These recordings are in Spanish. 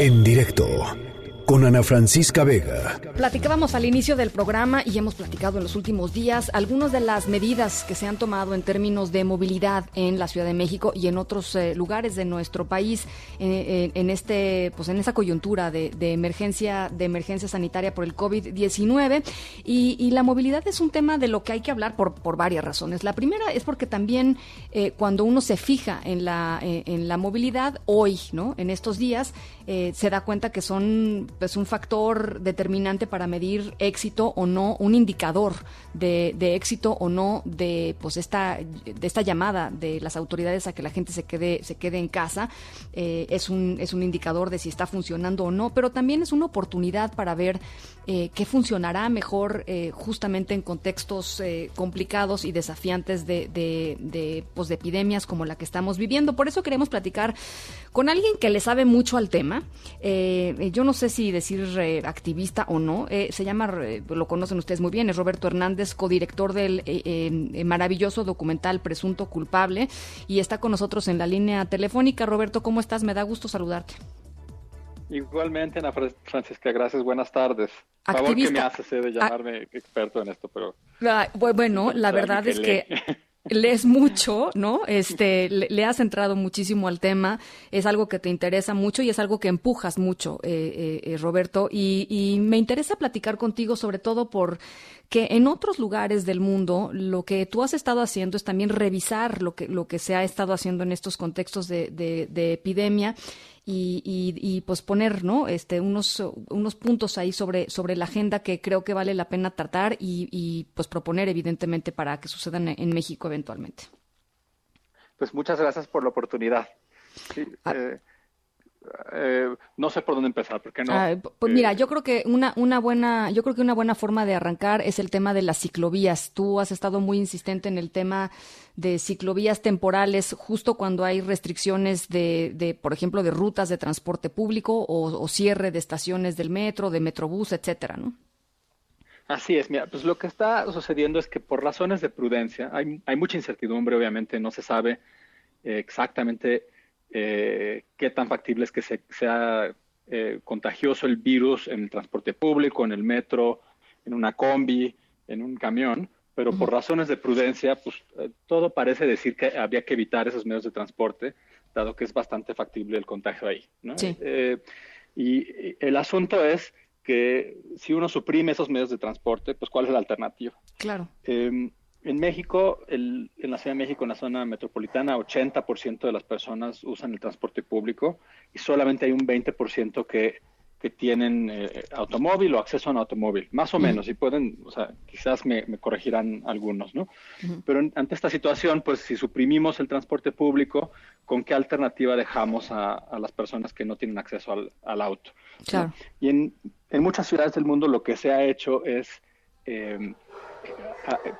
En directo con Ana Francisca Vega. Platicábamos al inicio del programa y hemos platicado en los últimos días algunas de las medidas que se han tomado en términos de movilidad en la Ciudad de México y en otros eh, lugares de nuestro país eh, en este, pues en esa coyuntura de, emergencia, de emergencia sanitaria por el COVID-19 y, la movilidad es un tema de lo que hay que hablar por, por varias razones. La primera es porque también eh, cuando uno se fija en la, en la movilidad hoy, ¿no? En estos días se da cuenta que son es un factor determinante para medir éxito o no, un indicador de, éxito o no de pues esta, de esta llamada de las autoridades a que la gente se quede, se quede en casa. Eh, es, un, es un indicador de si está funcionando o no, pero también es una oportunidad para ver eh, qué funcionará mejor eh, justamente en contextos complicados y desafiantes de, de, de, pues, de epidemias como la que estamos viviendo. Por eso queremos platicar con alguien que le sabe mucho al tema. yo no sé si decir eh, activista o no. Eh, se llama, eh, lo conocen ustedes muy bien, es Roberto Hernández, codirector del maravilloso documental Presunto Culpable, y está con nosotros en la línea telefónica. Roberto, ¿cómo estás? Me da gusto saludarte. Igualmente, Ana Francisca, gracias, buenas tardes. Activista. Favor que me haces de llamarme experto en esto, pero... Ah, bueno, la verdad es que lees mucho, ¿no? Este, le, has entrado muchísimo al tema, es algo que te interesa mucho y es algo que empujas mucho, eh, eh, eh, Roberto, y, y, me interesa platicar contigo sobre todo por que en otros lugares del mundo lo que tú has estado haciendo es también revisar lo que, lo que se ha estado haciendo en estos contextos de, de, de epidemia y, y, pues poner ¿no? este, unos, unos puntos ahí sobre, sobre la agenda que creo que vale la pena tratar y, y pues proponer evidentemente para que sucedan en México eventualmente. Pues muchas gracias por la oportunidad. Sí, ah. eh, eh, no sé por dónde empezar, porque no. Ah, pues mira, eh, yo creo que una, una buena, yo creo que una buena forma de arrancar es el tema de las ciclovías. Tú has estado muy insistente en el tema de ciclovías temporales, justo cuando hay restricciones de, de por ejemplo, de rutas de transporte público o, cierre de estaciones del metro, de metrobús, etcétera, ¿no? Así es, mira, pues lo que está sucediendo es que por razones de prudencia, hay, hay mucha incertidumbre, obviamente, no se sabe eh, exactamente eh, qué tan factible es que sea eh, contagioso el virus en el transporte público, en el metro, en una combi, en un camión, pero por razones de prudencia, pues eh, todo parece decir que había que evitar esos medios de transporte, dado que es bastante factible el contagio ahí. y, el asunto es que si uno suprime esos medios de transporte, pues ¿cuál es la alternativa? Claro. Em, en México, en la Ciudad de México, en la zona metropolitana, 80% de las personas usan el transporte público y solamente hay un 20% que, que tienen eh, automóvil o acceso a un automóvil, más o menos, y pueden, o sea, quizás me, corregirán algunos, ¿no? Pero ante esta situación, pues si suprimimos el transporte público, ¿con qué alternativa dejamos a, las personas que no tienen acceso al, auto? Claro. Y en, en, muchas ciudades del mundo lo que se ha hecho es... Eh,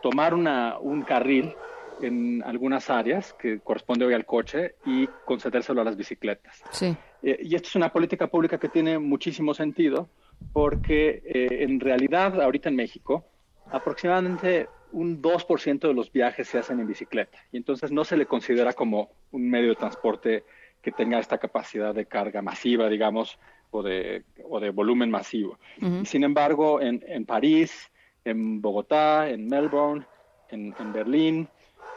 tomar una, un carril en algunas áreas que corresponde hoy al coche y concedérselo a las bicicletas. Sí. Eh, y esto es una política pública que tiene muchísimo sentido porque eh, en realidad ahorita en México aproximadamente un 2% de los viajes se hacen en bicicleta y entonces no se le considera como un medio de transporte que tenga esta capacidad de carga masiva, digamos, o de, o de volumen masivo. Sin embargo, en, en París, en Bogotá, en Melbourne, en, Berlín,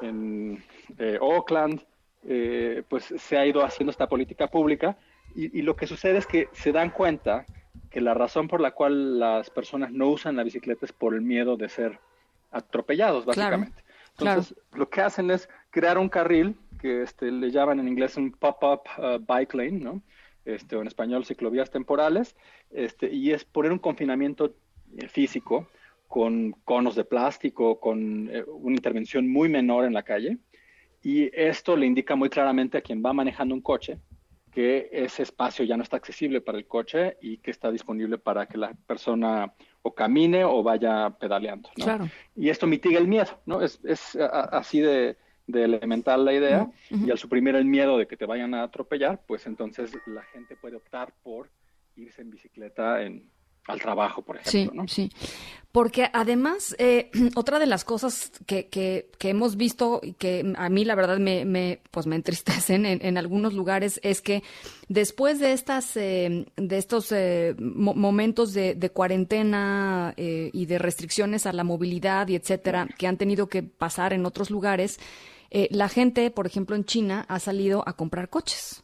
en eh, Oakland, eh, pues se ha ido haciendo esta política pública y, lo que sucede es que se dan cuenta que la razón por la cual las personas no usan la bicicleta es por el miedo de ser atropellados, básicamente. Entonces, lo que hacen es crear un carril que este, le llaman en inglés un pop-up uh, bike lane, ¿no? Este, o en español ciclovías temporales, este, y es poner un confinamiento eh, físico con conos de plástico, con eh, una intervención muy menor en la calle. Y esto le indica muy claramente a quien va manejando un coche que ese espacio ya no está accesible para el coche y que está disponible para que la persona o camine o vaya pedaleando. Y esto mitiga el miedo, ¿no? Es, así de, elemental la idea. Y al suprimir el miedo de que te vayan a atropellar, pues entonces la gente puede optar por irse en bicicleta en al trabajo, por ejemplo. Sí, sí. Porque además, eh, otra de las cosas que, que, que, hemos visto y que a mí la verdad me, me, pues me entristecen en, en algunos lugares es que después de estas eh, de estos eh, momentos de, de cuarentena eh, y de restricciones a la movilidad y etcétera que han tenido que pasar en otros lugares, eh, la gente, por ejemplo, en China ha salido a comprar coches.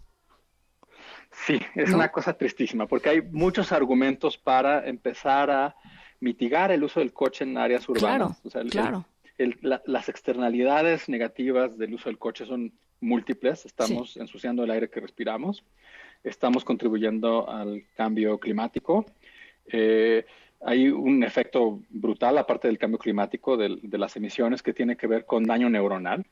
Sí, es una cosa tristísima, porque hay muchos argumentos para empezar a mitigar el uso del coche en áreas urbanas. Claro, las externalidades negativas del uso del coche son múltiples. Estamos ensuciando el aire que respiramos, estamos contribuyendo al cambio climático. Eh, hay un efecto brutal, aparte del cambio climático, de, las emisiones, que tiene que ver con daño neuronal.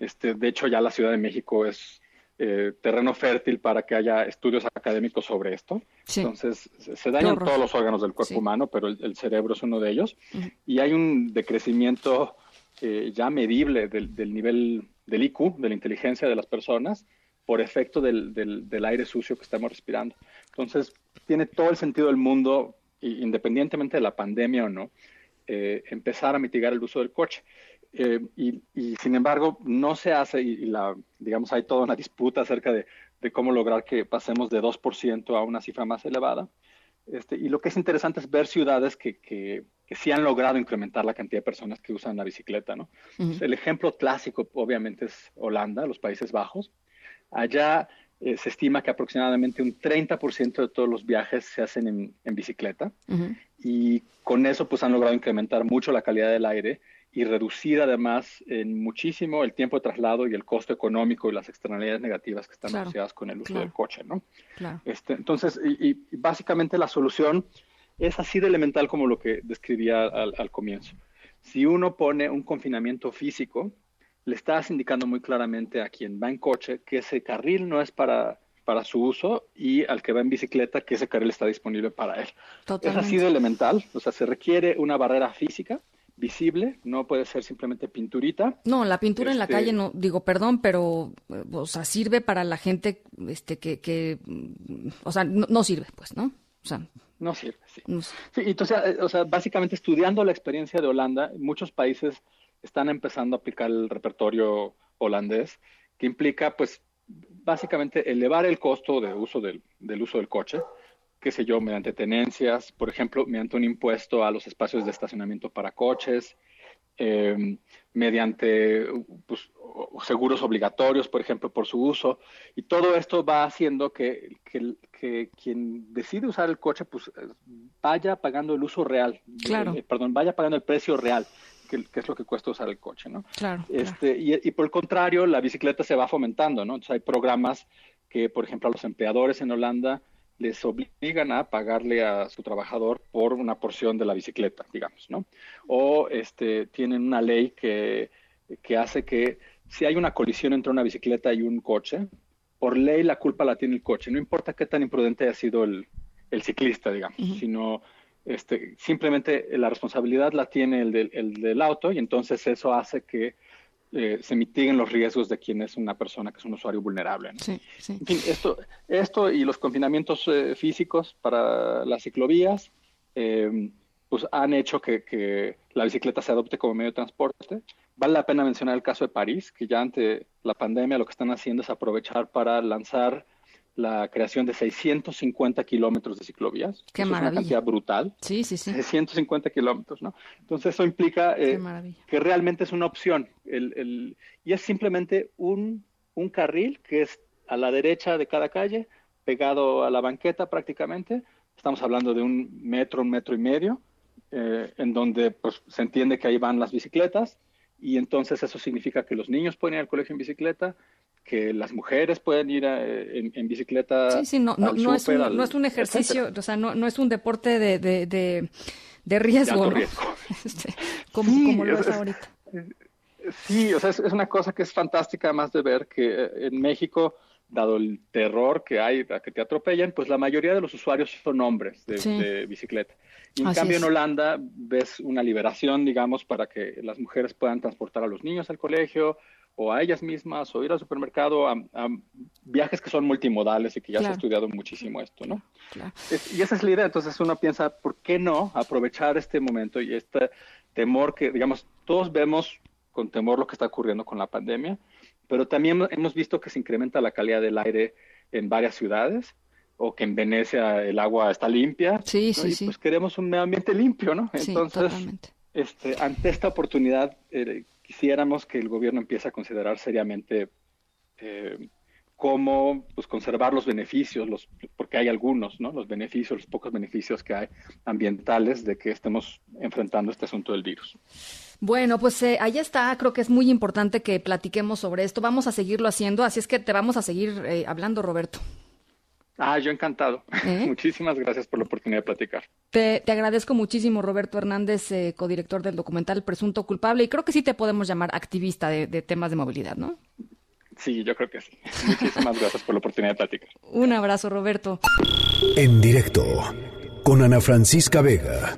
este, de hecho, ya la Ciudad de México es eh, terreno fértil para que haya estudios académicos sobre esto. Entonces, se dañan todos los órganos del cuerpo humano, pero el, cerebro es uno de ellos. Y hay un decrecimiento eh, ya medible del, nivel del IQ, de la inteligencia de las personas, por efecto del, del, aire sucio que estamos respirando. Entonces, tiene todo el sentido del mundo, independientemente de la pandemia o no, eh, empezar a mitigar el uso del coche. Eh, y, sin embargo, no se hace, y, la, digamos, hay toda una disputa acerca de, cómo lograr que pasemos de 2% a una cifra más elevada. Este, y lo que es interesante es ver ciudades que, que, sí han logrado incrementar la cantidad de personas que usan la bicicleta. ¿no? El ejemplo clásico, obviamente, es Holanda, los Países Bajos. Allá eh, se estima que aproximadamente un 30% de todos los viajes se hacen en, bicicleta. Y con eso, pues han logrado incrementar mucho la calidad del aire y reducir además en muchísimo el tiempo de traslado y el costo económico y las externalidades negativas que están asociadas con el uso del coche, ¿no? Este, entonces, y, básicamente la solución es así de elemental como lo que describía al, comienzo. Si uno pone un confinamiento físico, le estás indicando muy claramente a quien va en coche que ese carril no es para, para su uso y al que va en bicicleta que ese carril está disponible para él. Es así de elemental, o sea, se requiere una barrera física visible, no puede ser simplemente pinturita. No, la pintura en la este calle no, digo, perdón, pero, o sea, sirve para la gente, este, que, que o sea, no, sirve, pues, ¿no? O sea. No sirve, sí. Sí, entonces, eh, o sea, básicamente estudiando la experiencia de Holanda, muchos países están empezando a aplicar el repertorio holandés, que implica, pues, básicamente elevar el costo de uso del, del uso del coche, qué sé yo, mediante tenencias, por ejemplo, mediante un impuesto a los espacios de estacionamiento para coches, em, mediante pues, seguros obligatorios, por ejemplo, por su uso. Y todo esto va haciendo que, que, quien decide usar el coche pues, vaya pagando el uso real, claro. Eh, perdón, vaya pagando el precio real. Que, es lo que cuesta usar el coche, ¿no? Claro. Este, Y, y, por el contrario, la bicicleta se va fomentando, ¿no? Entonces hay programas que, por ejemplo, a los empleadores en Holanda les obligan a pagarle a su trabajador por una porción de la bicicleta, digamos, ¿no? O este, tienen una ley que, que hace que si hay una colisión entre una bicicleta y un coche, por ley la culpa la tiene el coche, no importa qué tan imprudente haya sido el, el ciclista, digamos, sino este, simplemente la responsabilidad la tiene el del, el del auto y entonces eso hace que eh, se mitiguen los riesgos de quien es una persona que es un usuario vulnerable. Sí, sí. En fin, esto, esto y los confinamientos eh, físicos para las ciclovías, eh, pues han hecho que, que, la bicicleta se adopte como medio de transporte. Vale la pena mencionar el caso de París, que ya ante la pandemia lo que están haciendo es aprovechar para lanzar la creación de 650 kilómetros de ciclovías. Qué maravilla. Es una cantidad brutal. Sí, sí, sí. 650 kilómetros, ¿no? Entonces eso implica eh, que realmente es una opción. El, el, y es simplemente un, un carril que es a la derecha de cada calle, pegado a la banqueta prácticamente. Estamos hablando de un metro, un metro y medio, eh, en donde pues, se entiende que ahí van las bicicletas. Y entonces eso significa que los niños pueden ir al colegio en bicicleta, que las mujeres pueden ir en, bicicleta. Sí, sí, no, no, no, es, un, no es un ejercicio, o sea, no, no es un deporte de, de, de, riesgo. Este, como, lo es, ahorita. Sí, o sea, es, una cosa que es fantástica además de ver que eh, en México, dado el terror que hay a que te atropellan, pues la mayoría de los usuarios son hombres de, bicicleta. Y en cambio en Holanda ves una liberación, digamos, para que las mujeres puedan transportar a los niños al colegio o a ellas mismas o ir al supermercado, a, viajes que son multimodales y que ya se ha estudiado muchísimo esto, ¿no? y esa es la idea, entonces uno piensa, ¿por qué no aprovechar este momento y este temor que, digamos, todos vemos con temor lo que está ocurriendo con la pandemia, pero también hemos visto que se incrementa la calidad del aire en varias ciudades o que en Venecia el agua está limpia. Sí, sí, y Pues queremos un medio ambiente limpio, ¿no? Entonces, este, ante esta oportunidad, eh, quisiéramos que el gobierno empiece a considerar seriamente eh, cómo pues, conservar los beneficios, los, porque hay algunos, ¿no? Los beneficios, los pocos beneficios que hay ambientales de que estemos enfrentando este asunto del virus. Bueno, pues eh, ahí está. Creo que es muy importante que platiquemos sobre esto. Vamos a seguirlo haciendo, así es que te vamos a seguir eh, hablando, Roberto. Ah, yo encantado. ¿Eh? Muchísimas gracias por la oportunidad de platicar. Te, agradezco muchísimo, Roberto Hernández, codirector del documental Presunto Culpable, y creo que sí te podemos llamar activista de, de temas de movilidad, ¿no? Sí, yo creo que sí. Muchísimas gracias por la oportunidad de platicar. Un abrazo, Roberto. En directo, con Ana Francisca Vega.